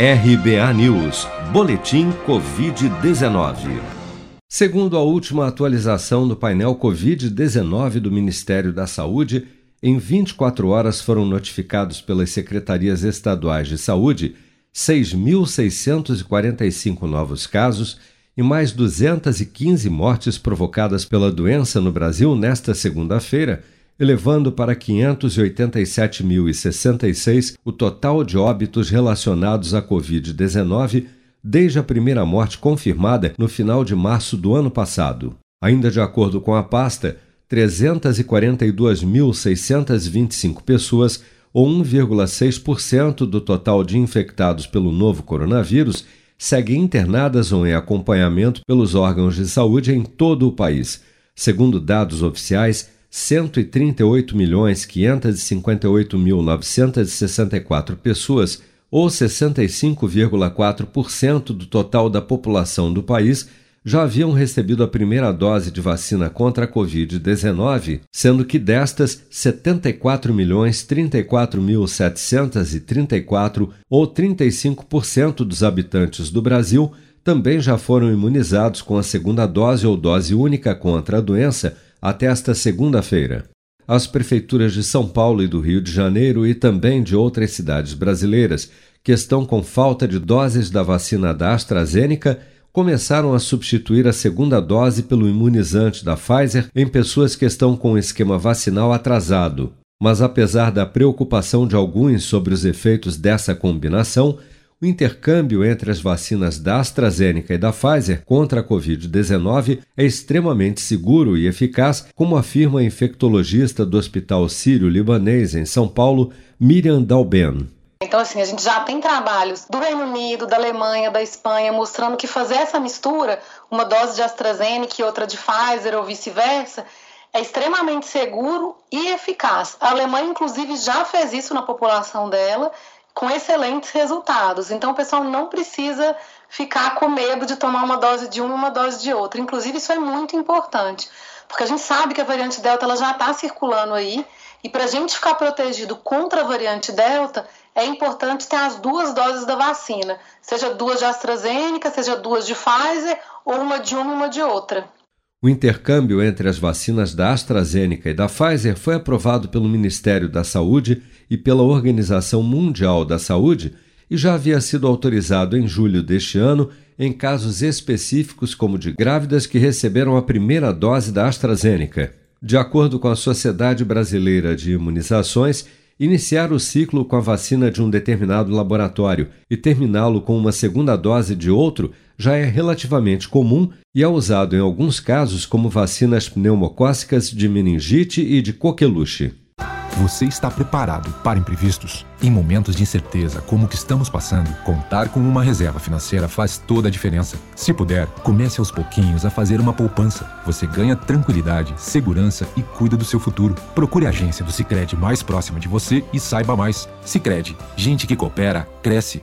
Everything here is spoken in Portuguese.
RBA News, Boletim Covid-19. Segundo a última atualização do painel Covid-19 do Ministério da Saúde, em 24 horas foram notificados pelas secretarias estaduais de saúde 6.645 novos casos e mais 215 mortes provocadas pela doença no Brasil nesta segunda-feira elevando para 587.066 o total de óbitos relacionados à Covid-19 desde a primeira morte confirmada no final de março do ano passado. Ainda de acordo com a pasta, 342.625 pessoas, ou 1,6% do total de infectados pelo novo coronavírus, seguem internadas ou em acompanhamento pelos órgãos de saúde em todo o país. Segundo dados oficiais, 138.558.964 pessoas, ou 65,4% do total da população do país, já haviam recebido a primeira dose de vacina contra a Covid-19, sendo que destas, 74.034.734, ou 35% dos habitantes do Brasil, também já foram imunizados com a segunda dose ou dose única contra a doença até esta segunda-feira. As prefeituras de São Paulo e do Rio de Janeiro e também de outras cidades brasileiras que estão com falta de doses da vacina da AstraZeneca começaram a substituir a segunda dose pelo imunizante da Pfizer em pessoas que estão com o esquema vacinal atrasado. Mas apesar da preocupação de alguns sobre os efeitos dessa combinação, o intercâmbio entre as vacinas da AstraZeneca e da Pfizer contra a Covid-19 é extremamente seguro e eficaz, como afirma a infectologista do Hospital Sírio-Libanês em São Paulo, Miriam Dalben. Então, assim, a gente já tem trabalhos do Reino Unido, da Alemanha, da Espanha, mostrando que fazer essa mistura, uma dose de AstraZeneca e outra de Pfizer ou vice-versa, é extremamente seguro e eficaz. A Alemanha, inclusive, já fez isso na população dela com excelentes resultados. Então o pessoal não precisa ficar com medo de tomar uma dose de uma e uma dose de outra. Inclusive isso é muito importante, porque a gente sabe que a variante Delta ela já está circulando aí e para a gente ficar protegido contra a variante Delta é importante ter as duas doses da vacina, seja duas de AstraZeneca, seja duas de Pfizer ou uma de uma e uma de outra. O intercâmbio entre as vacinas da AstraZeneca e da Pfizer foi aprovado pelo Ministério da Saúde e pela Organização Mundial da Saúde e já havia sido autorizado em julho deste ano em casos específicos, como de grávidas que receberam a primeira dose da AstraZeneca. De acordo com a Sociedade Brasileira de Imunizações, iniciar o ciclo com a vacina de um determinado laboratório e terminá-lo com uma segunda dose de outro já é relativamente comum e é usado em alguns casos como vacinas pneumocócicas de meningite e de coqueluche. Você está preparado para imprevistos? Em momentos de incerteza como o que estamos passando, contar com uma reserva financeira faz toda a diferença. Se puder, comece aos pouquinhos a fazer uma poupança. Você ganha tranquilidade, segurança e cuida do seu futuro. Procure a agência do Sicredi mais próxima de você e saiba mais. Sicredi, gente que coopera cresce